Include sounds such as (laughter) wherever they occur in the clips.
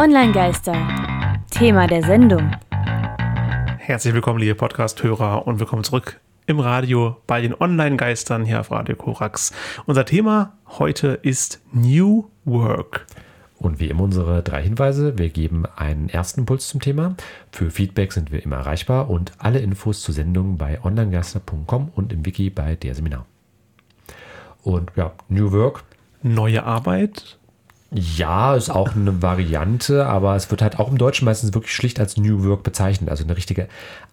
Online-Geister. Thema der Sendung. Herzlich willkommen, liebe Podcast-Hörer, und willkommen zurück im Radio bei den Online-Geistern hier auf Radio Korax. Unser Thema heute ist New Work. Und wie immer unsere drei Hinweise. Wir geben einen ersten Impuls zum Thema. Für Feedback sind wir immer erreichbar und alle Infos zur Sendung bei onlinegeister.com und im Wiki bei der Seminar. Und ja, New Work. Neue Arbeit, Ja, ist auch eine Variante, aber es wird halt auch im Deutschen meistens wirklich schlicht als New Work bezeichnet. Also eine richtige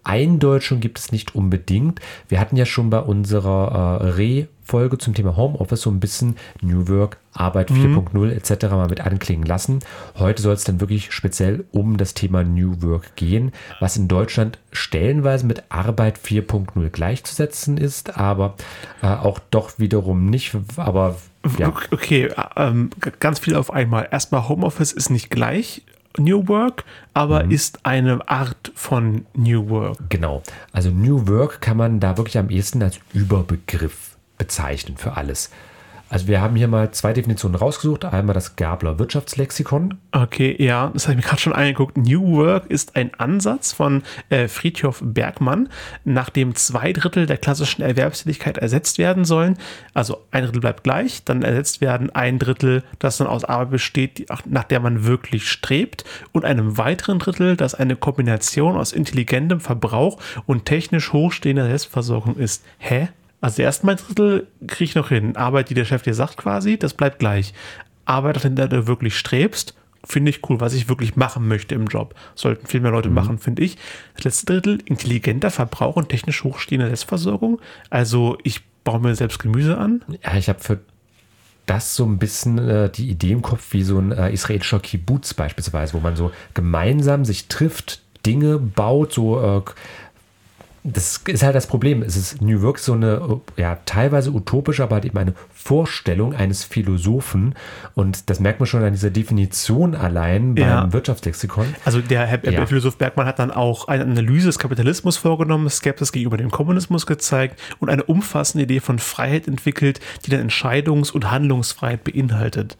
Eindeutschung gibt es nicht unbedingt. Wir hatten ja schon bei unserer äh, Re-Folge zum Thema Homeoffice so ein bisschen New Work, Arbeit 4.0 etc. mal mit anklingen lassen. Heute soll es dann wirklich speziell um das Thema New Work gehen, was in Deutschland stellenweise mit Arbeit 4.0 gleichzusetzen ist, aber äh, auch doch wiederum nicht. Aber ja. Okay, ähm, g- ganz viel auf einmal. Erstmal, Homeoffice ist nicht gleich New Work, aber Mhm. ist eine Art von New Work. Genau. Also New Work kann man da wirklich am ehesten als Überbegriff bezeichnen für alles. Also wir haben hier mal zwei Definitionen rausgesucht. Einmal das Gabler Wirtschaftslexikon. Okay, ja, das habe ich mir gerade schon angeguckt. New Work ist ein Ansatz von äh, Friedhof Bergmann, nachdem zwei Drittel der klassischen Erwerbstätigkeit ersetzt werden sollen. Also ein Drittel bleibt gleich, dann ersetzt werden ein Drittel, das dann aus Arbeit besteht, die, nach der man wirklich strebt, und einem weiteren Drittel, das eine Kombination aus intelligentem Verbrauch und technisch hochstehender Selbstversorgung ist. Hä? Also erste Mal Drittel kriege ich noch hin. Arbeit, die der Chef dir sagt quasi, das bleibt gleich. Arbeit, an der du wirklich strebst, finde ich cool, was ich wirklich machen möchte im Job. Sollten viel mehr Leute machen, finde ich. Das letzte Drittel, intelligenter Verbrauch und technisch hochstehende Selbstversorgung. Also ich baue mir selbst Gemüse an. Ja, ich habe für das so ein bisschen äh, die Idee im Kopf wie so ein äh, israelischer Kibbutz beispielsweise, wo man so gemeinsam sich trifft, Dinge baut, so äh, das ist halt das Problem. Es ist New Work so eine, ja, teilweise utopische, aber halt eben eine Vorstellung eines Philosophen. Und das merkt man schon an dieser Definition allein beim Ja. Wirtschaftslexikon. Also der Herr Ja. Philosoph Bergmann hat dann auch eine Analyse des Kapitalismus vorgenommen, Skepsis gegenüber dem Kommunismus gezeigt und eine umfassende Idee von Freiheit entwickelt, die dann Entscheidungs- und Handlungsfreiheit beinhaltet.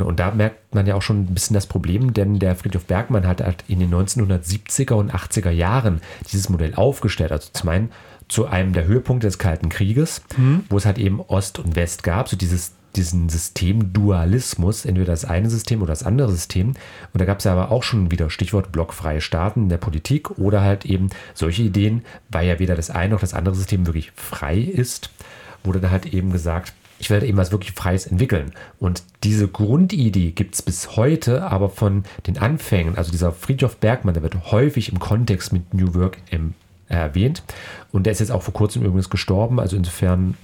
Genau, Und da merkt man ja auch schon ein bisschen das Problem, denn der Friedhof Bergmann hat halt in den 1970er und 80er Jahren dieses Modell aufgestellt. Also zum einen zu einem der Höhepunkte des Kalten Krieges, wo es halt eben Ost und West gab, so dieses diesen Systemdualismus, entweder das eine System oder das andere System. Und da gab es ja aber auch schon wieder Stichwort blockfreie Staaten in der Politik oder halt eben solche Ideen, weil ja weder das eine noch das andere System wirklich frei ist, wurde dann halt eben gesagt, ich werde eben was wirklich Freies entwickeln. Und diese Grundidee gibt es bis heute, aber von den Anfängen, also dieser Friedhof Bergmann, der wird häufig im Kontext mit New Work im, äh, erwähnt. Und der ist jetzt auch vor kurzem übrigens gestorben. Also insofern,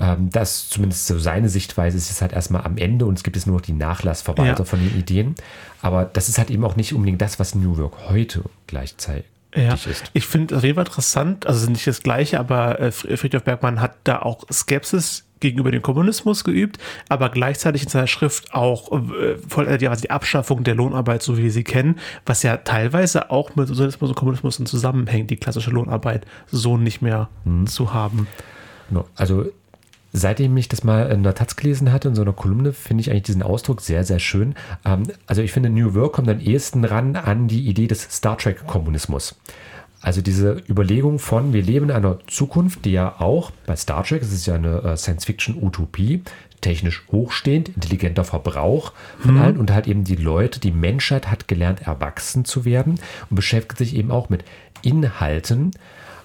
ähm, das zumindest so seine Sichtweise ist jetzt halt erstmal am Ende und es gibt jetzt nur noch die Nachlassverwalter Ja. von den Ideen. Aber das ist halt eben auch nicht unbedingt das, was New Work heute gleichzeitig Ja, ist. ich finde auf jeden Fall interessant, also nicht das Gleiche, aber äh, Fr- Friedhof Bergmann hat da auch Skepsis gegenüber dem Kommunismus geübt, aber gleichzeitig in seiner Schrift auch äh, voll äh, die, also die Abschaffung der Lohnarbeit, so wie wir sie kennen, was ja teilweise auch mit Sozialismus und Kommunismus zusammenhängt, die klassische Lohnarbeit so nicht mehr zu haben. Also seitdem ich das mal in der Taz gelesen hatte, in so einer Kolumne, finde ich eigentlich diesen Ausdruck sehr, sehr schön. Ähm, also ich finde, New Work kommt am ehesten ran an die Idee des Star Trek-Kommunismus. Also diese Überlegung von, wir leben in einer Zukunft, die ja auch bei Star Trek, es ist ja eine äh, Science-Fiction-Utopie, technisch hochstehend, intelligenter Verbrauch von allen und halt eben die Leute, die Menschheit hat gelernt, erwachsen zu werden und beschäftigt sich eben auch mit Inhalten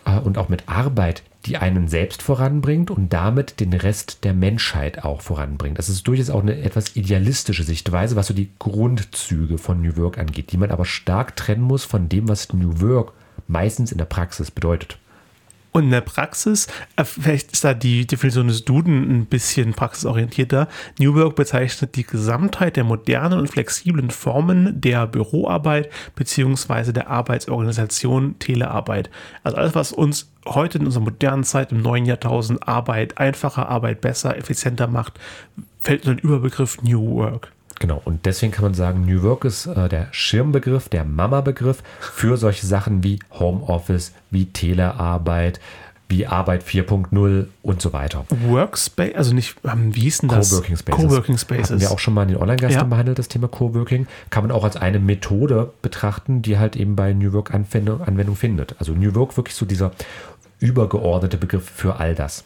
äh, und auch mit Arbeit, die einen selbst voranbringt und damit den Rest der Menschheit auch voranbringt. Das ist durchaus auch eine etwas idealistische Sichtweise, was so die Grundzüge von New Work angeht, die man aber stark trennen muss von dem, was New Work meistens in der Praxis bedeutet. Und in der Praxis, äh, vielleicht ist da die Definition des Duden ein bisschen praxisorientierter. New Work bezeichnet die Gesamtheit der modernen und flexiblen Formen der Büroarbeit beziehungsweise der Arbeitsorganisation Telearbeit. Also alles, was uns heute in unserer modernen Zeit im neuen Jahrtausend Arbeit einfacher, Arbeit besser, effizienter macht, fällt unter den Überbegriff New Work. Genau, und deswegen kann man sagen, New Work ist äh, der Schirmbegriff, der Mama-Begriff für solche Sachen wie Homeoffice, wie Telearbeit, wie Arbeit 4.0 und so weiter. Workspace, also nicht, ähm, wie hieß denn das? Coworking Spaces. Coworking Spaces. Hatten wir auch schon mal in den Online-Gastern Ja. behandelt, das Thema Coworking. Kann man auch als eine Methode betrachten, die halt eben bei New Work Anwendung, Anwendung findet. Also New Work wirklich so dieser übergeordnete Begriff für all das.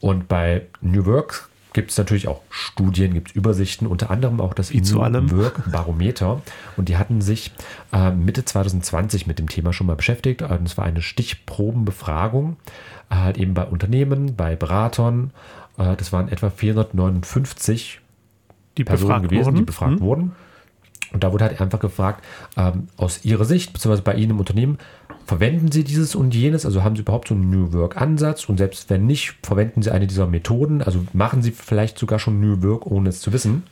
Und bei New Work gibt es natürlich auch Studien, gibt es Übersichten, unter anderem auch das zu New allem. Work Barometer. Und die hatten sich äh, Mitte 2020 mit dem Thema schon mal beschäftigt. Und es war eine Stichprobenbefragung, äh, halt eben bei Unternehmen, bei Beratern. Äh, das waren etwa 459 die Personen befragt gewesen, wurden. die befragt Hm? wurden. Und da wurde halt einfach gefragt, ähm, aus Ihrer Sicht, beziehungsweise bei Ihnen im Unternehmen, verwenden Sie dieses und jenes? Also haben Sie überhaupt so einen New Work-Ansatz? Und selbst wenn nicht, verwenden Sie eine dieser Methoden? Also machen Sie vielleicht sogar schon New Work, ohne es zu wissen?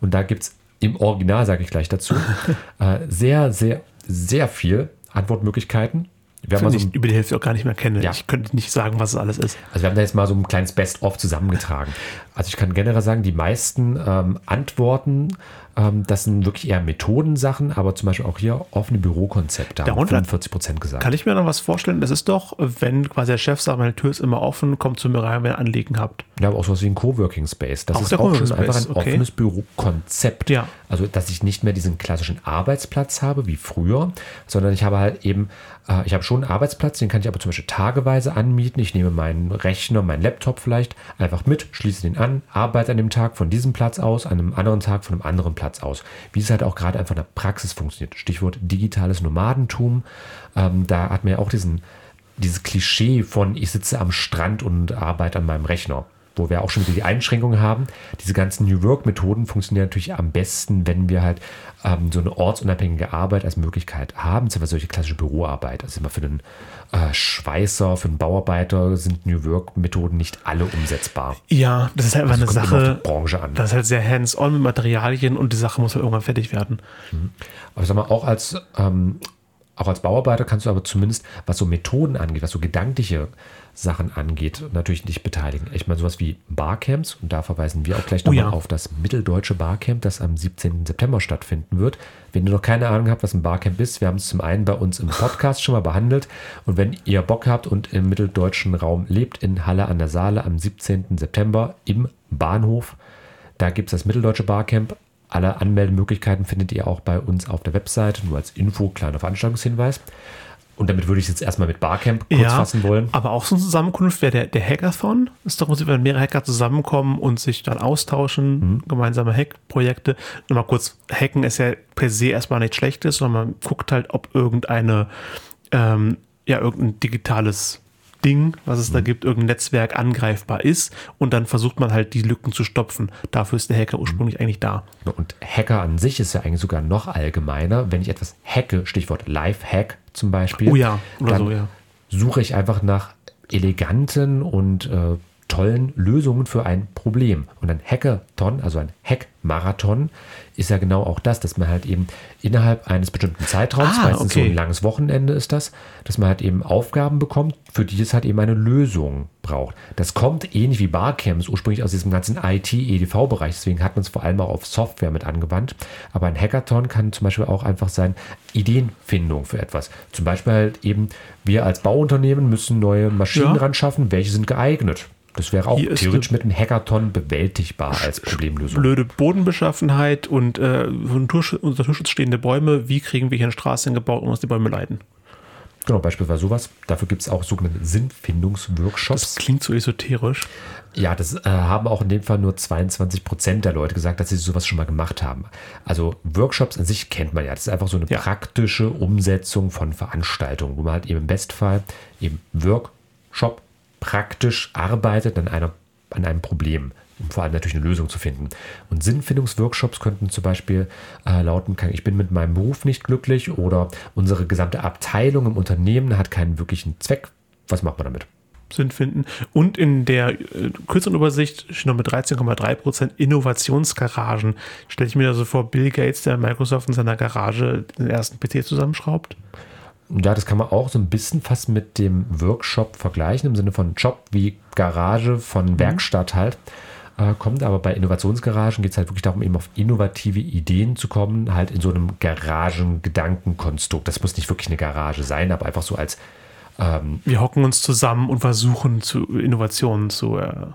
Und da gibt es im Original, sage ich gleich dazu, (laughs) äh, sehr, sehr, sehr viel Antwortmöglichkeiten. Wir haben mal so ich über die Hälfte auch gar nicht mehr kenne. Ja. Ich könnte nicht sagen, was es alles ist. also wir haben da jetzt mal so ein kleines Best-of zusammengetragen. (laughs) Also ich kann generell sagen, die meisten ähm, Antworten, ähm, das sind wirklich eher Methodensachen, aber zum Beispiel auch hier offene Bürokonzepte haben Darunter- 45 Prozent gesagt. Kann ich mir noch was vorstellen? Das ist doch, wenn quasi der Chef sagt, meine Tür ist immer offen, kommt zu mir rein, wenn ihr Anliegen habt. Ja, aber auch sowas wie ein Coworking Space. Das Auch ist auch schon einfach ein okay. offenes Bürokonzept. Ja. Also, dass ich nicht mehr diesen klassischen Arbeitsplatz habe wie früher, sondern ich habe halt eben, äh, ich habe schon einen Arbeitsplatz, den kann ich aber zum Beispiel tageweise anmieten. Ich nehme meinen Rechner, meinen Laptop vielleicht einfach mit, schließe den an, arbeite an dem Tag von diesem Platz aus, an einem anderen Tag von einem anderen Platz aus. Wie es halt auch gerade einfach in der Praxis funktioniert. Stichwort digitales Nomadentum. Ähm, da hat man ja auch diesen, dieses Klischee von, ich sitze am Strand und arbeite an meinem Rechner. Wo wir auch schon wieder die Einschränkungen haben. Diese ganzen New Work-Methoden funktionieren natürlich am besten, wenn wir halt ähm, so eine ortsunabhängige Arbeit als Möglichkeit haben, zum Beispiel solche klassische Büroarbeit. Also immer für den äh, Schweißer, für den Bauarbeiter sind New Work-Methoden nicht alle umsetzbar. Ja, das ist halt einfach Also eine immer auf Sache. die Branche an. Das ist halt sehr hands-on mit Materialien und die Sache muss halt irgendwann fertig werden. Aber sag mal, auch als, ähm, auch als Bauarbeiter kannst du aber zumindest, was so Methoden angeht, was so gedankliche Sachen angeht, natürlich nicht beteiligen. Ich meine, sowas wie Barcamps, und da verweisen wir auch gleich Oh nochmal ja. auf das Mitteldeutsche Barcamp, das am 17. September stattfinden wird. Wenn ihr noch keine Ahnung habt, was ein Barcamp ist, wir haben es zum einen bei uns im Podcast schon mal behandelt. Und wenn ihr Bock habt und im mitteldeutschen Raum lebt, in Halle an der Saale am 17. September im Bahnhof, da gibt es das Mitteldeutsche Barcamp. Alle Anmeldemöglichkeiten findet ihr auch bei uns auf der Website, nur als Info, kleiner Veranstaltungshinweis. Und damit würde ich es jetzt erstmal mit Barcamp kurz fassen wollen. aber auch so eine Zusammenkunft wäre der, der Hackathon. Ist doch Prinzip, wenn mehrere Hacker zusammenkommen und sich dann austauschen, Mhm. gemeinsame Hack-Projekte. Nochmal kurz, Hacken ist ja per se erstmal nichts Schlechtes, sondern man guckt halt, ob irgendeine, ähm, ja, irgendein digitales Ding, was es Mhm. da gibt, irgendein Netzwerk angreifbar ist und dann versucht man halt die Lücken zu stopfen. Dafür ist der Hacker Mhm. ursprünglich eigentlich da. Und Hacker an sich ist ja eigentlich sogar noch allgemeiner. Wenn ich etwas hacke, Stichwort Live-Hack zum Beispiel, Oh ja, oder dann so, ja. suche ich einfach nach eleganten und äh, tollen Lösungen für ein Problem. Und ein Hackathon, also ein Hack-Marathon, ist ja genau auch das, dass man halt eben innerhalb eines bestimmten Zeitraums, Ah, meistens so okay. ein langes Wochenende ist das, dass man halt eben Aufgaben bekommt, für die es halt eben eine Lösung braucht. Das kommt ähnlich wie Barcamps ursprünglich aus diesem ganzen IT-EDV-Bereich, deswegen hat man es vor allem auch auf Software mit angewandt. Aber ein Hackathon kann zum Beispiel auch einfach sein, Ideenfindung für etwas. Zum Beispiel halt eben, wir als Bauunternehmen müssen neue Maschinen Ja. ran schaffen, welche sind geeignet. Das wäre auch Hier theoretisch mit einem Hackathon bewältigbar als Problemlösung. blöde Bodenbeschaffenheit und äh, unter Naturschutz stehende Bäume. Wie kriegen wir hier eine Straße hingebaut, ohne dass die Bäume leiden? Genau, beispielsweise sowas. Dafür gibt es auch sogenannte Sinnfindungsworkshops. Das klingt so esoterisch. Ja, das äh, haben auch in dem Fall nur 22 Prozent der Leute gesagt, dass sie sowas schon mal gemacht haben. Also Workshops an sich kennt man ja. Das ist einfach so eine Ja. praktische Umsetzung von Veranstaltungen, wo man halt eben im Bestfall eben Workshop praktisch arbeitet an, einer, an einem Problem, um vor allem natürlich eine Lösung zu finden. Und Sinnfindungsworkshops könnten zum Beispiel äh, lauten, ich bin mit meinem Beruf nicht glücklich oder unsere gesamte Abteilung im Unternehmen hat keinen wirklichen Zweck. Was macht man damit? Sinn finden. Und in der äh, kürzeren Übersicht steht noch mit 13,3% Innovationsgaragen. Stelle ich mir da so vor, Bill Gates, der Microsoft in seiner Garage den ersten PC zusammenschraubt. Ja, das kann man auch so ein bisschen fast mit dem Workshop vergleichen, im Sinne von Job wie Garage von Werkstatt halt. Äh, kommt aber bei Innovationsgaragen geht es halt wirklich darum, eben auf innovative Ideen zu kommen, halt in so einem Garagengedankenkonstrukt. Das muss nicht wirklich eine Garage sein, aber einfach so als Ähm, wir hocken uns zusammen und versuchen zu Innovationen zu äh,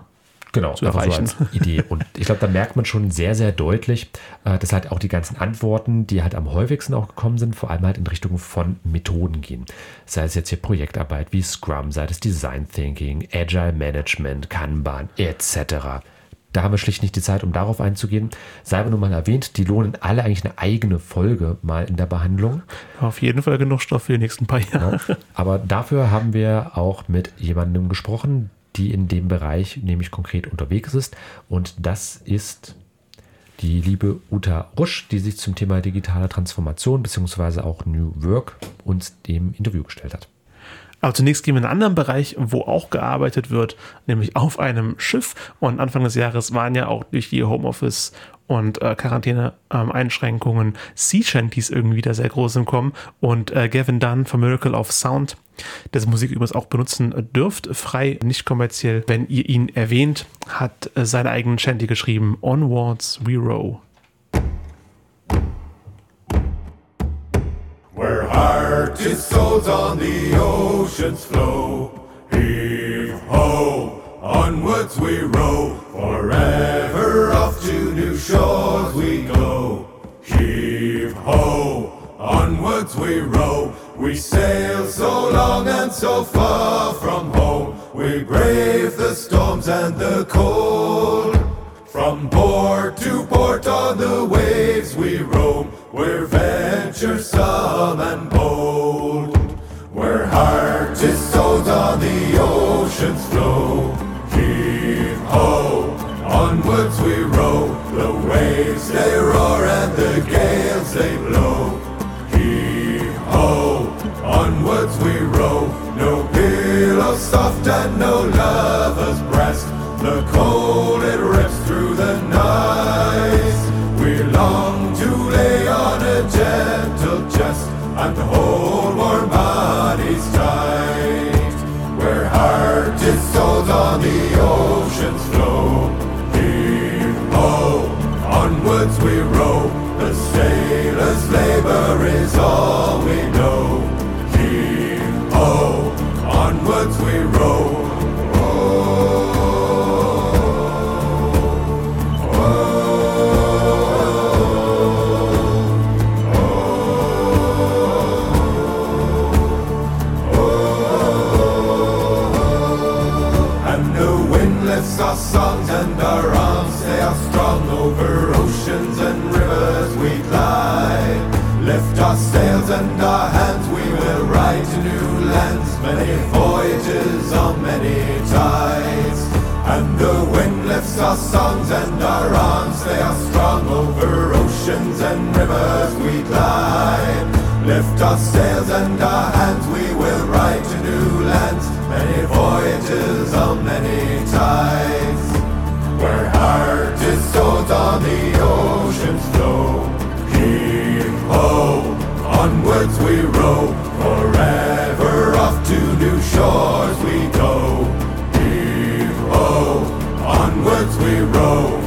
genau, zu erreichen. So Idee. (laughs) Und ich glaube, da merkt man schon sehr, sehr deutlich, äh, dass halt auch die ganzen Antworten, die halt am häufigsten auch gekommen sind, vor allem halt in Richtung von Methoden gehen. Sei es jetzt hier Projektarbeit wie Scrum, sei es Design Thinking, Agile Management, Kanban etc. Da haben wir schlicht nicht die Zeit, um darauf einzugehen. Sei aber nur mal erwähnt, die lohnen alle eigentlich eine eigene Folge mal in der Behandlung. Auf jeden Fall genug Stoff für die nächsten paar Jahre. Ja, aber dafür haben wir auch mit jemandem gesprochen, die in dem Bereich nämlich konkret unterwegs ist. Und das ist die liebe Uta Rusch, die sich zum Thema digitale Transformation bzw. auch New Work uns dem Interview gestellt hat. Aber zunächst gehen wir in einen anderen Bereich, wo auch gearbeitet wird, nämlich auf einem Schiff. Und Anfang des Jahres waren ja auch durch die Homeoffice und äh, Quarantäne-Einschränkungen ähm, Sea Shanties irgendwie da sehr groß im Kommen. Und äh, Gavin Dunn von Miracle of Sound, dessen Musik übrigens auch benutzen dürft, frei, nicht kommerziell, wenn ihr ihn erwähnt, hat äh, seine eigenen Shanty geschrieben. Onwards We Row. Where heart is sold on the ocean's flow, heave ho, onwards we row, forever off to new shores we go. Heave ho, onwards we row, we sail so long and so far from home, we brave the storms and the cold. From port to port on the waves we roam, we're venturesome and bold. Where heart is sold on the ocean's flow. Onwards we row. The waves they roar and the gales they blow. Heave ho, onwards we row. No pillow soft and no lover's breast. The cold it rips through the night. We long to lay on a gentle chest and hold sailor's labor is all we know. To new lands, many voyages on many tides. And the wind lifts our songs and our arms, they are strong over oceans and rivers we glide. Lift our sails and our hands, we will ride to new lands, many voyages on many tides. Where heart is sold on the ocean's flow, heave ho. Onwards we row, shores we go. Heave ho, onwards we row.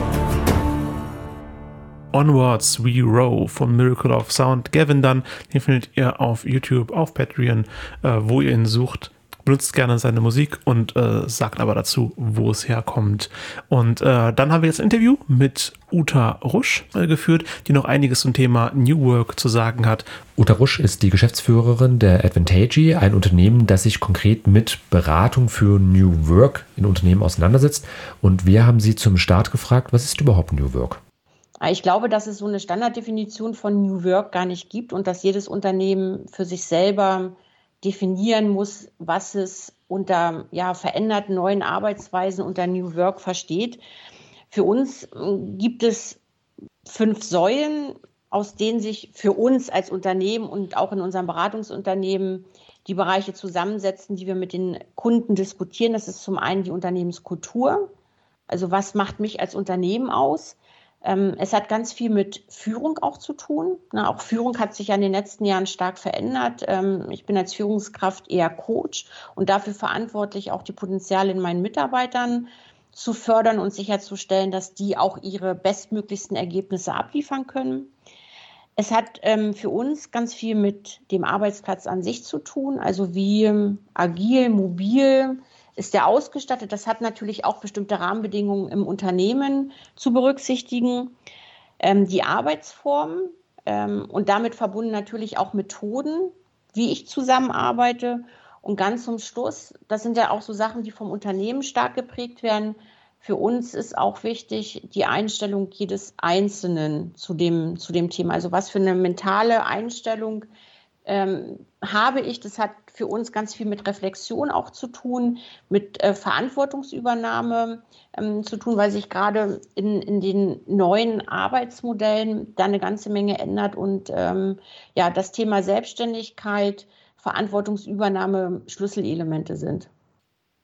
Onwards We Row von Miracle of Sound. Gavin Dunn, den findet ihr auf YouTube, auf Patreon, äh, wo ihr ihn sucht benutzt gerne seine Musik und äh, sagt aber dazu, wo es herkommt. Und äh, dann haben wir jetzt ein Interview mit Uta Rusch äh, geführt, die noch einiges zum Thema New Work zu sagen hat. Uta Rusch ist die Geschäftsführerin der Advantage, ein Unternehmen, das sich konkret mit Beratung für New Work in Unternehmen auseinandersetzt. Und wir haben sie zum Start gefragt, was ist überhaupt New Work? Ich glaube, dass es so eine Standarddefinition von New Work gar nicht gibt und dass jedes Unternehmen für sich selber definieren muss, was es unter ja, veränderten neuen Arbeitsweisen unter New Work versteht. Für uns äh, gibt es fünf Säulen, aus denen sich für uns als Unternehmen und auch in unserem Beratungsunternehmen die Bereiche zusammensetzen, die wir mit den Kunden diskutieren. Das ist zum einen die Unternehmenskultur. Also was macht mich als Unternehmen aus? Ähm, es hat ganz viel mit Führung auch zu tun. Na, auch Führung hat sich ja in den letzten Jahren stark verändert. Ähm, ich bin als Führungskraft eher Coach und dafür verantwortlich, auch die Potenziale in meinen Mitarbeitern zu fördern und sicherzustellen, dass die auch ihre bestmöglichsten Ergebnisse abliefern können. Es hat ähm, für uns ganz viel mit dem Arbeitsplatz an sich zu tun, also wie agil, mobil ist der ausgestattet. Das hat natürlich auch bestimmte Rahmenbedingungen im Unternehmen zu berücksichtigen. Ähm, die Arbeitsformen ähm, und damit verbunden natürlich auch Methoden, wie ich zusammenarbeite. Und ganz zum Schluss, das sind ja auch so Sachen, die vom Unternehmen stark geprägt werden, für uns ist auch wichtig die Einstellung jedes Einzelnen zu dem, zu dem Thema. Also was für eine mentale Einstellung ähm, habe ich. Das hat für uns ganz viel mit Reflexion auch zu tun, mit äh, Verantwortungsübernahme ähm, zu tun, weil sich gerade in, in den neuen Arbeitsmodellen da eine ganze Menge ändert und ähm, ja, das Thema Selbstständigkeit, Verantwortungsübernahme Schlüsselelemente sind.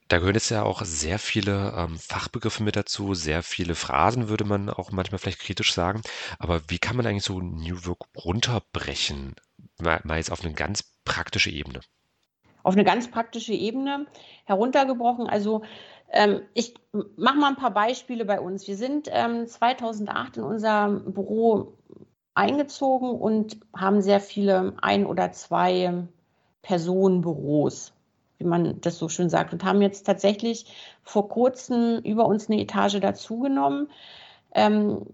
Da gehören jetzt ja auch sehr viele ähm, Fachbegriffe mit dazu, sehr viele Phrasen, würde man auch manchmal vielleicht kritisch sagen. Aber wie kann man eigentlich so New Work runterbrechen? Mal, mal jetzt auf eine ganz praktische Ebene. Auf eine ganz praktische Ebene heruntergebrochen. Also ähm, ich mache mal ein paar Beispiele bei uns. Wir sind ähm, 2008 in unser Büro eingezogen und haben sehr viele ein- oder zwei Personenbüros wie man das so schön sagt, und haben jetzt tatsächlich vor kurzem über uns eine Etage dazugenommen, ähm,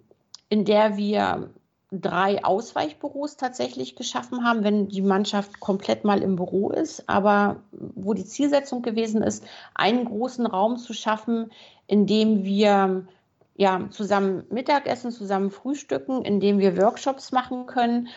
in der wir drei Ausweichbüros tatsächlich geschaffen haben, wenn die Mannschaft komplett mal im Büro ist, aber wo die Zielsetzung gewesen ist, einen großen Raum zu schaffen, in dem wir ja, zusammen Mittagessen, zusammen frühstücken, in dem wir Workshops machen können,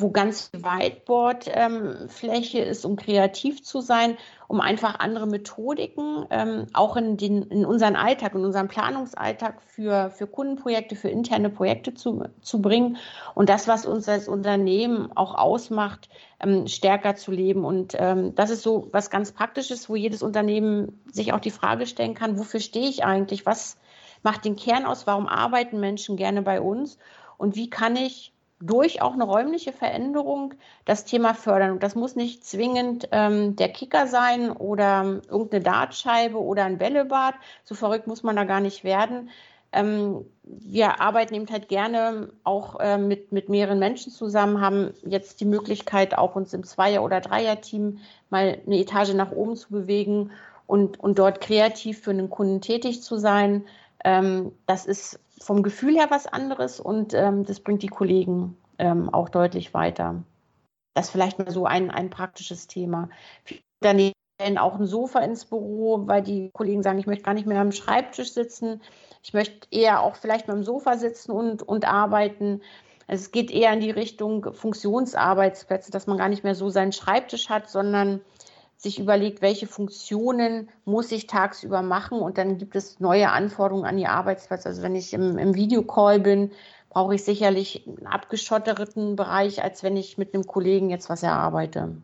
wo ganz Whiteboard-Fläche ähm, ist, um kreativ zu sein, um einfach andere Methodiken ähm, auch in, den, in unseren Alltag, in unseren Planungsalltag für, für Kundenprojekte, für interne Projekte zu, zu bringen und das, was uns als Unternehmen auch ausmacht, ähm, stärker zu leben. Und ähm, das ist so was ganz Praktisches, wo jedes Unternehmen sich auch die Frage stellen kann, wofür stehe ich eigentlich? Was macht den Kern aus? Warum arbeiten Menschen gerne bei uns? Und wie kann ich durch auch eine räumliche Veränderung das Thema fördern. Und das muss nicht zwingend ähm, der Kicker sein oder irgendeine Dartscheibe oder ein Bällebad. So verrückt muss man da gar nicht werden. Ähm, wir arbeiten eben halt gerne auch äh, mit, mit mehreren Menschen zusammen, haben jetzt die Möglichkeit, auch uns im Zweier- oder Dreier-Team mal eine Etage nach oben zu bewegen und, und dort kreativ für einen Kunden tätig zu sein. Ähm, das ist vom Gefühl her was anderes und ähm, das bringt die Kollegen ähm, auch deutlich weiter. Das ist vielleicht mal so ein, ein praktisches Thema. Daneben auch ein Sofa ins Büro, weil die Kollegen sagen, ich möchte gar nicht mehr am Schreibtisch sitzen. Ich möchte eher auch vielleicht mal am Sofa sitzen und, und arbeiten. Es geht eher in die Richtung Funktionsarbeitsplätze, dass man gar nicht mehr so seinen Schreibtisch hat, sondern sich überlegt, welche Funktionen muss ich tagsüber machen und dann gibt es neue Anforderungen an die Arbeitsplätze. Also wenn ich im, im Videocall bin, brauche ich sicherlich einen abgeschotteten Bereich, als wenn ich mit einem Kollegen jetzt was erarbeite.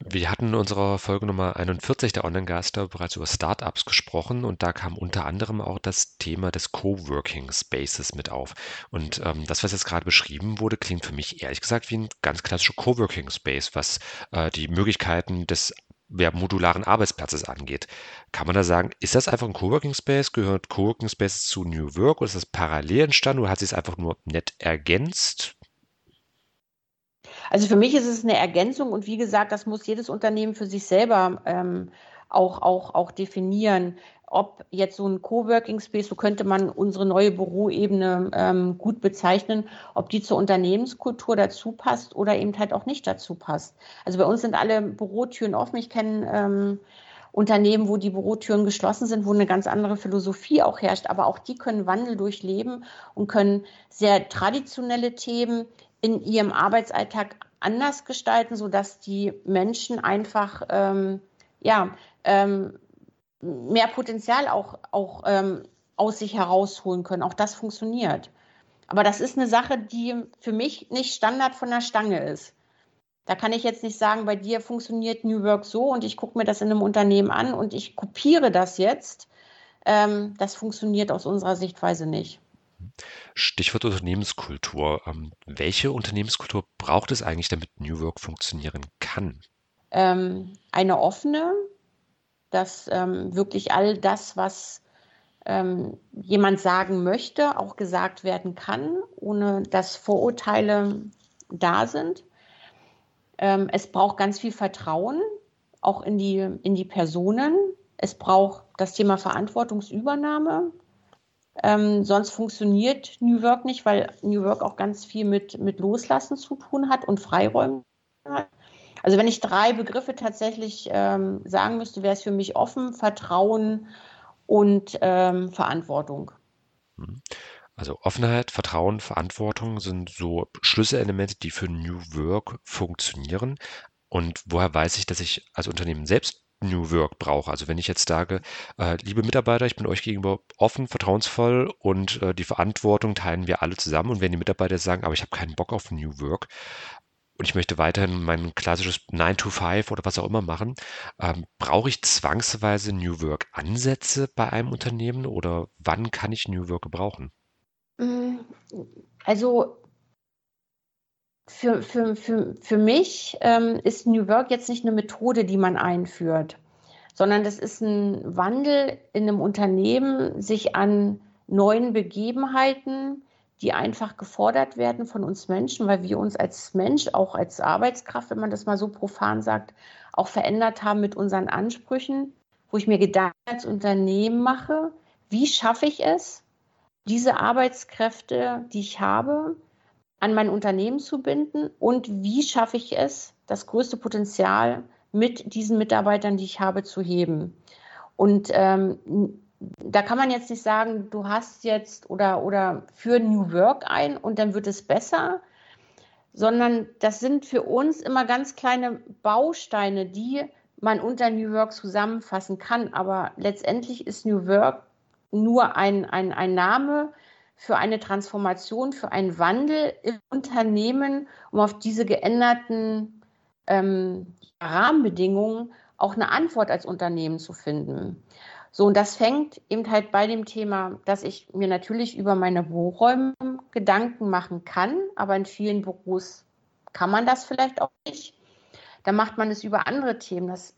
Wir hatten in unserer Folge Nummer 41 der Online-Geister bereits über Startups gesprochen und da kam unter anderem auch das Thema des Coworking Spaces mit auf. Und ähm, das, was jetzt gerade beschrieben wurde, klingt für mich ehrlich gesagt wie ein ganz klassischer Coworking Space, was äh, die Möglichkeiten des ja, modularen Arbeitsplatzes angeht. Kann man da sagen, ist das einfach ein Coworking Space? Gehört Coworking Space zu New Work oder ist das parallel entstanden oder hat sich es einfach nur nett ergänzt? Also für mich ist es eine Ergänzung und wie gesagt, das muss jedes Unternehmen für sich selber ähm, auch, auch, auch definieren. Ob jetzt so ein Coworking Space, so könnte man unsere neue Büroebene ähm, gut bezeichnen, ob die zur Unternehmenskultur dazu passt oder eben halt auch nicht dazu passt. Also bei uns sind alle Bürotüren offen. Ich kenne ähm, Unternehmen, wo die Bürotüren geschlossen sind, wo eine ganz andere Philosophie auch herrscht. Aber auch die können Wandel durchleben und können sehr traditionelle Themen in ihrem Arbeitsalltag anders gestalten, sodass die Menschen einfach ähm, ja, ähm, mehr Potenzial auch, auch ähm, aus sich herausholen können. Auch das funktioniert. Aber das ist eine Sache, die für mich nicht Standard von der Stange ist. Da kann ich jetzt nicht sagen, bei dir funktioniert New Work so und ich gucke mir das in einem Unternehmen an und ich kopiere das jetzt. Ähm, das funktioniert aus unserer Sichtweise nicht. Stichwort Unternehmenskultur. Ähm, welche Unternehmenskultur braucht es eigentlich, damit New Work funktionieren kann? Ähm, eine offene, dass ähm, wirklich all das, was ähm, jemand sagen möchte, auch gesagt werden kann, ohne dass Vorurteile da sind. Ähm, es braucht ganz viel Vertrauen, auch in die, in die Personen. Es braucht das Thema Verantwortungsübernahme. Ähm, sonst funktioniert New Work nicht, weil New Work auch ganz viel mit, mit Loslassen zu tun hat und Freiräumen hat. Also wenn ich drei Begriffe tatsächlich ähm, sagen müsste, wäre es für mich offen, Vertrauen und ähm, Verantwortung. Mhm. Also Offenheit, Vertrauen, Verantwortung sind so Schlüsselelemente, die für New Work funktionieren. Und woher weiß ich, dass ich als Unternehmen selbst New Work brauche? Also wenn ich jetzt sage, äh, liebe Mitarbeiter, ich bin euch gegenüber offen, vertrauensvoll und äh, die Verantwortung teilen wir alle zusammen. Und wenn die Mitarbeiter sagen, aber ich habe keinen Bock auf New Work, und ich möchte weiterhin mein klassisches 9 to 5 oder was auch immer machen, ähm, brauche ich zwangsweise New Work Ansätze bei einem Unternehmen oder wann kann ich New Work gebrauchen? Mm, also für, für, für, für mich ähm, ist New Work jetzt nicht eine Methode, die man einführt, sondern das ist ein Wandel in einem Unternehmen, sich an neuen Begebenheiten, die einfach gefordert werden von uns Menschen, weil wir uns als Mensch, auch als Arbeitskraft, wenn man das mal so profan sagt, auch verändert haben mit unseren Ansprüchen, wo ich mir Gedanken als Unternehmen mache, wie schaffe ich es, diese Arbeitskräfte, die ich habe, an mein Unternehmen zu binden und wie schaffe ich es, das größte Potenzial mit diesen Mitarbeitern, die ich habe, zu heben. Und ähm, da kann man jetzt nicht sagen, du hast jetzt oder, oder für New Work ein und dann wird es besser, sondern das sind für uns immer ganz kleine Bausteine, die man unter New Work zusammenfassen kann. Aber letztendlich ist New Work nur ein, ein, ein Name für eine Transformation, für einen Wandel im Unternehmen, um auf diese geänderten ähm, Rahmenbedingungen auch eine Antwort als Unternehmen zu finden. So, und das fängt eben halt bei dem Thema, dass ich mir natürlich über meine Büroräume Gedanken machen kann, aber in vielen Büros kann man das vielleicht auch nicht. Da macht man es über andere Themen. Das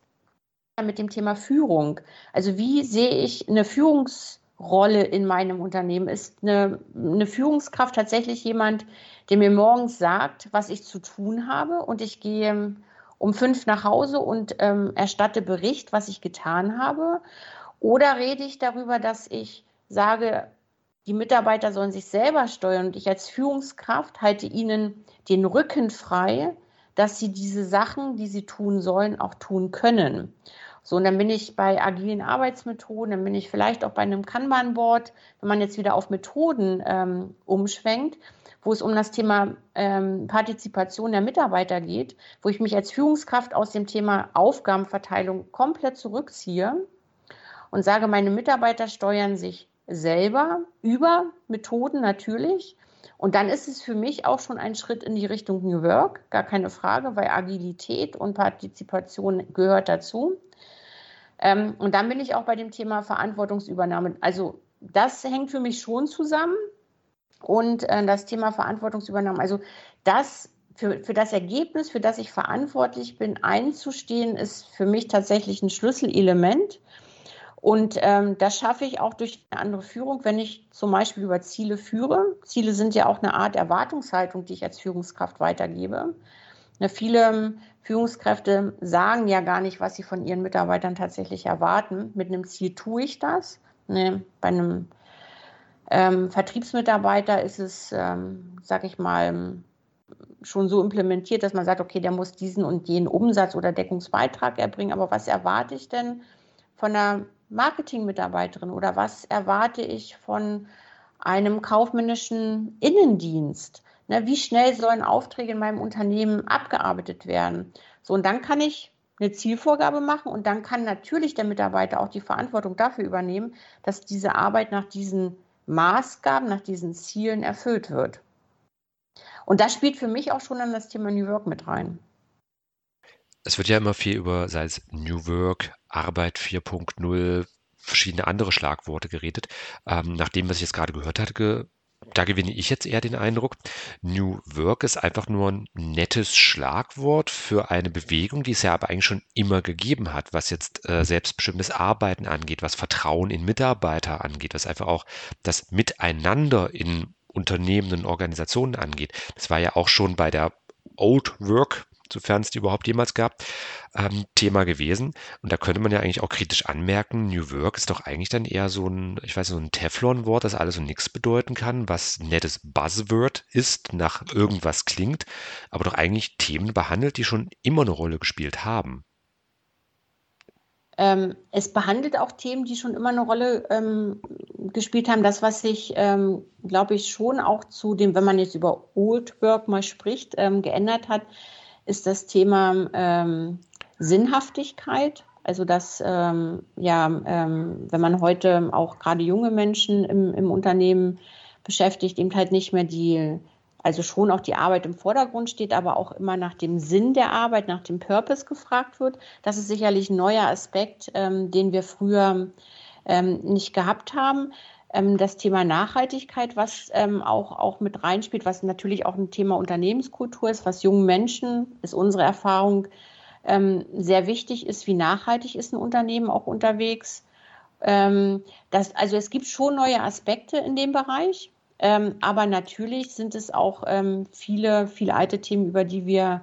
mit dem Thema Führung. Also wie sehe ich eine Führungsrolle in meinem Unternehmen? Ist eine, eine Führungskraft tatsächlich jemand, der mir morgens sagt, was ich zu tun habe und ich gehe um fünf nach Hause und ähm, erstatte Bericht, was ich getan habe? Oder rede ich darüber, dass ich sage, die Mitarbeiter sollen sich selber steuern und ich als Führungskraft halte ihnen den Rücken frei, dass sie diese Sachen, die sie tun sollen, auch tun können. So, und dann bin ich bei agilen Arbeitsmethoden, dann bin ich vielleicht auch bei einem Kanban-Board, wenn man jetzt wieder auf Methoden ähm, umschwenkt, wo es um das Thema ähm, Partizipation der Mitarbeiter geht, wo ich mich als Führungskraft aus dem Thema Aufgabenverteilung komplett zurückziehe und sage, meine Mitarbeiter steuern sich selber über Methoden natürlich. Und dann ist es für mich auch schon ein Schritt in die Richtung New Work, gar keine Frage, weil Agilität und Partizipation gehört dazu. Ähm, und dann bin ich auch bei dem Thema Verantwortungsübernahme. Also das hängt für mich schon zusammen. Und äh, das Thema Verantwortungsübernahme, also das für, für das Ergebnis, für das ich verantwortlich bin, einzustehen, ist für mich tatsächlich ein Schlüsselelement. Und ähm, das schaffe ich auch durch eine andere Führung, wenn ich zum Beispiel über Ziele führe. Ziele sind ja auch eine Art Erwartungshaltung, die ich als Führungskraft weitergebe. Ja, viele ähm, Führungskräfte sagen ja gar nicht, was sie von ihren Mitarbeitern tatsächlich erwarten. Mit einem Ziel tue ich das. Ne, bei einem ähm, Vertriebsmitarbeiter ist es, ähm, sag ich mal, schon so implementiert, dass man sagt, okay, der muss diesen und jenen Umsatz oder Deckungsbeitrag erbringen. Aber was erwarte ich denn von einer Marketingmitarbeiterin oder was erwarte ich von einem kaufmännischen Innendienst? Ne, wie schnell sollen Aufträge in meinem Unternehmen abgearbeitet werden? So, und dann kann ich eine Zielvorgabe machen und dann kann natürlich der Mitarbeiter auch die Verantwortung dafür übernehmen, dass diese Arbeit nach diesen Maßgaben, nach diesen Zielen erfüllt wird. Und das spielt für mich auch schon dann das Thema New Work mit rein. Es wird ja immer viel über, sei es New Work, Arbeit 4.0, verschiedene andere Schlagworte geredet. Ähm, nach dem, was ich jetzt gerade gehört hatte, da gewinne ich jetzt eher den Eindruck, New Work ist einfach nur ein nettes Schlagwort für eine Bewegung, die es ja aber eigentlich schon immer gegeben hat, was jetzt äh, selbstbestimmtes Arbeiten angeht, was Vertrauen in Mitarbeiter angeht, was einfach auch das Miteinander in Unternehmen und Organisationen angeht. Das war ja auch schon bei der Old Work sofern es die überhaupt jemals gab, ähm, Thema gewesen. Und da könnte man ja eigentlich auch kritisch anmerken, New Work ist doch eigentlich dann eher so ein, ich weiß, so ein Teflon-Wort, das alles und nichts bedeuten kann, was nettes Buzzword ist, nach irgendwas klingt, aber doch eigentlich Themen behandelt, die schon immer eine Rolle gespielt haben. Ähm, es behandelt auch Themen, die schon immer eine Rolle ähm, gespielt haben. Das, was sich, ähm, glaube ich, schon auch zu dem, wenn man jetzt über Old Work mal spricht, ähm, geändert hat, ist das Thema ähm, Sinnhaftigkeit. Also dass, ähm, ja, ähm, wenn man heute auch gerade junge Menschen im, im Unternehmen beschäftigt, eben halt nicht mehr die, also schon auch die Arbeit im Vordergrund steht, aber auch immer nach dem Sinn der Arbeit, nach dem Purpose gefragt wird. Das ist sicherlich ein neuer Aspekt, ähm, den wir früher ähm, nicht gehabt haben das Thema Nachhaltigkeit, was ähm, auch, auch mit reinspielt, was natürlich auch ein Thema Unternehmenskultur ist, was jungen Menschen, ist unsere Erfahrung, ähm, sehr wichtig ist, wie nachhaltig ist ein Unternehmen auch unterwegs. Ähm, das, also es gibt schon neue Aspekte in dem Bereich, ähm, aber natürlich sind es auch ähm, viele, viele alte Themen, über die wir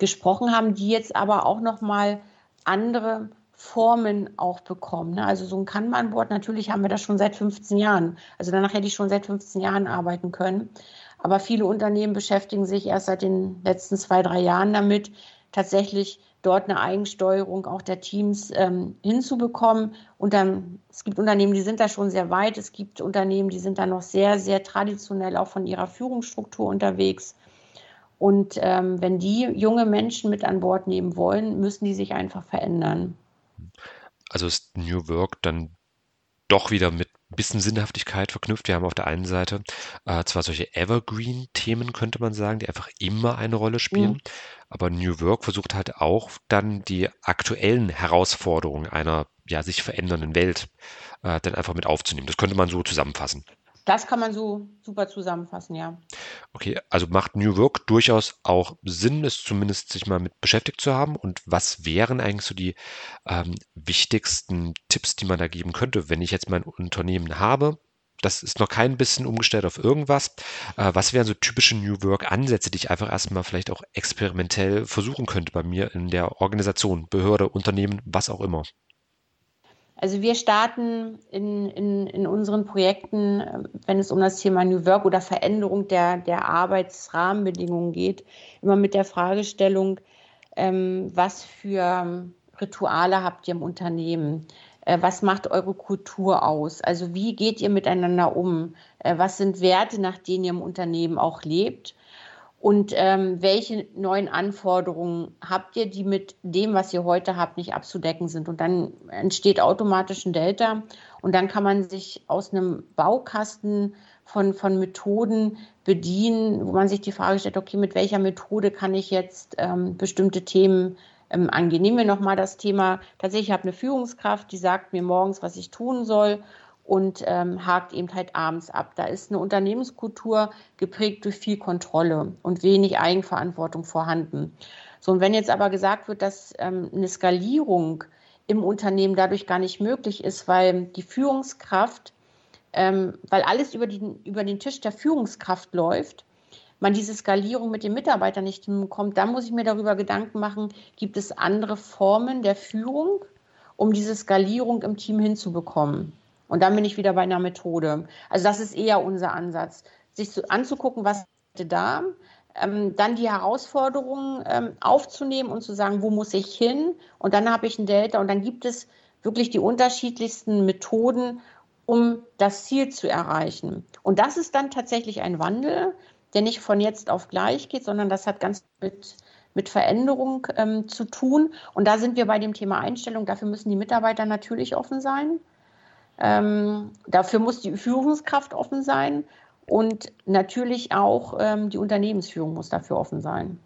gesprochen haben, die jetzt aber auch nochmal andere Formen auch bekommen. Ne? Also so ein Kanban-Board, natürlich haben wir das schon seit 15 Jahren. Also danach hätte ich schon seit 15 Jahren arbeiten können. Aber viele Unternehmen beschäftigen sich erst seit den letzten zwei, drei Jahren damit, tatsächlich dort eine Eigensteuerung auch der Teams ähm, hinzubekommen. Und dann, es gibt Unternehmen, die sind da schon sehr weit. Es gibt Unternehmen, die sind da noch sehr, sehr traditionell auch von ihrer Führungsstruktur unterwegs. Und ähm, wenn die junge Menschen mit an Bord nehmen wollen, müssen die sich einfach verändern. Also ist New Work dann doch wieder mit ein bisschen Sinnhaftigkeit verknüpft. Wir haben auf der einen Seite äh, zwar solche Evergreen-Themen, könnte man sagen, die einfach immer eine Rolle spielen, mhm. aber New Work versucht halt auch dann die aktuellen Herausforderungen einer ja, sich verändernden Welt äh, dann einfach mit aufzunehmen. Das könnte man so zusammenfassen. Das kann man so super zusammenfassen, ja. Okay, also macht New Work durchaus auch Sinn, es zumindest sich mal mit beschäftigt zu haben. Und was wären eigentlich so die ähm, wichtigsten Tipps, die man da geben könnte, wenn ich jetzt mein Unternehmen habe? Das ist noch kein bisschen umgestellt auf irgendwas. Äh, was wären so typische New Work-Ansätze, die ich einfach erstmal vielleicht auch experimentell versuchen könnte bei mir in der Organisation, Behörde, Unternehmen, was auch immer? Also wir starten in, in, in unseren Projekten, wenn es um das Thema New Work oder Veränderung der, der Arbeitsrahmenbedingungen geht, immer mit der Fragestellung, ähm, was für Rituale habt ihr im Unternehmen? Äh, was macht eure Kultur aus? Also wie geht ihr miteinander um? Äh, was sind Werte, nach denen ihr im Unternehmen auch lebt? Und ähm, welche neuen Anforderungen habt ihr, die mit dem, was ihr heute habt, nicht abzudecken sind? Und dann entsteht automatisch ein Delta. Und dann kann man sich aus einem Baukasten von, von Methoden bedienen, wo man sich die Frage stellt, okay, mit welcher Methode kann ich jetzt ähm, bestimmte Themen ähm, angehen? Nehmen wir nochmal das Thema, tatsächlich, ich habe eine Führungskraft, die sagt mir morgens, was ich tun soll und ähm, hakt eben halt abends ab. Da ist eine Unternehmenskultur geprägt durch viel Kontrolle und wenig Eigenverantwortung vorhanden. So, und wenn jetzt aber gesagt wird, dass ähm, eine Skalierung im Unternehmen dadurch gar nicht möglich ist, weil die Führungskraft, ähm, weil alles über, die, über den Tisch der Führungskraft läuft, man diese Skalierung mit den Mitarbeitern nicht hinbekommt, dann muss ich mir darüber Gedanken machen, gibt es andere Formen der Führung, um diese Skalierung im Team hinzubekommen. Und dann bin ich wieder bei einer Methode. Also das ist eher unser Ansatz, sich so anzugucken, was ist da, ähm, dann die Herausforderungen ähm, aufzunehmen und zu sagen, wo muss ich hin? Und dann habe ich ein Delta und dann gibt es wirklich die unterschiedlichsten Methoden, um das Ziel zu erreichen. Und das ist dann tatsächlich ein Wandel, der nicht von jetzt auf gleich geht, sondern das hat ganz mit, mit Veränderung ähm, zu tun. Und da sind wir bei dem Thema Einstellung. Dafür müssen die Mitarbeiter natürlich offen sein. Ähm, dafür muss die Führungskraft offen sein und natürlich auch ähm, die Unternehmensführung muss dafür offen sein.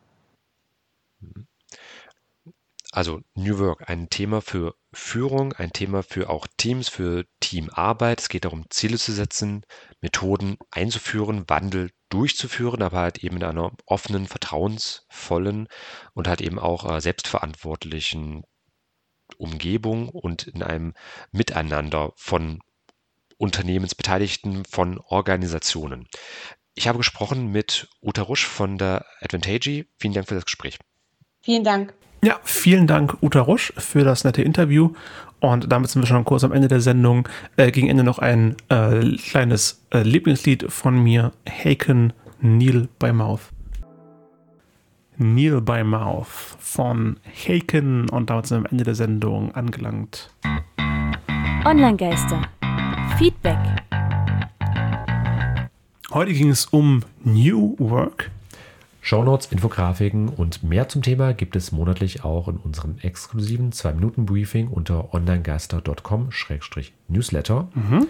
Also New Work, ein Thema für Führung, ein Thema für auch Teams, für Teamarbeit. Es geht darum, Ziele zu setzen, Methoden einzuführen, Wandel durchzuführen, aber halt eben in einer offenen, vertrauensvollen und halt eben auch äh, selbstverantwortlichen Umgebung und in einem Miteinander von Unternehmensbeteiligten, von Organisationen. Ich habe gesprochen mit Uta Rusch von der Advantage. Vielen Dank für das Gespräch. Vielen Dank. Ja, vielen Dank, Uta Rusch, für das nette Interview. Und damit sind wir schon kurz am Ende der Sendung. Äh, gegen Ende noch ein äh, kleines äh, Lieblingslied von mir, Haken Neil by Mouth. Neil by Mouth von Haken und damit sind wir am Ende der Sendung angelangt. Online-Geister. Feedback. Heute ging es um New Work. Shownotes, Infografiken und mehr zum Thema gibt es monatlich auch in unserem exklusiven 2-Minuten-Briefing unter onlinegeister.com-newsletter. Mhm.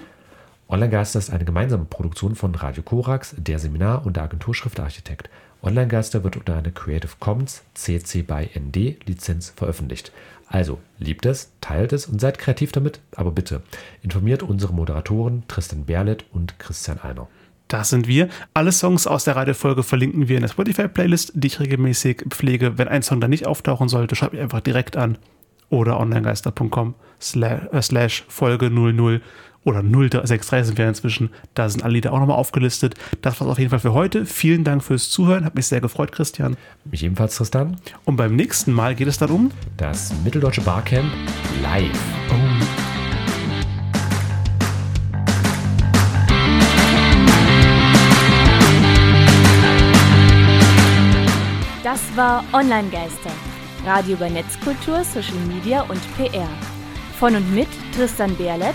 Online-Geister ist eine gemeinsame Produktion von Radio Korax, der Seminar und der Agentur Schriftarchitekt. Online-Geister wird unter einer Creative Commons CC by ND Lizenz veröffentlicht. Also liebt es, teilt es und seid kreativ damit, aber bitte informiert unsere Moderatoren Tristan Berlet und Christian Einer. Das sind wir. Alle Songs aus der Reihenfolge verlinken wir in der Spotify-Playlist, die ich regelmäßig pflege. Wenn ein Song da nicht auftauchen sollte, schreibt mich einfach direkt an oder onlinegeister.com äh, slash Folge 00 oder 063 sind wir inzwischen. Da sind alle Lieder auch nochmal aufgelistet. Das war's auf jeden Fall für heute. Vielen Dank fürs Zuhören. Hat mich sehr gefreut, Christian. Mich ebenfalls, Tristan. Und beim nächsten Mal geht es dann um das Mitteldeutsche Barcamp live. Oh. Das war Online-Geister. Radio über Netzkultur, Social Media und PR. Von und mit Tristan Berlet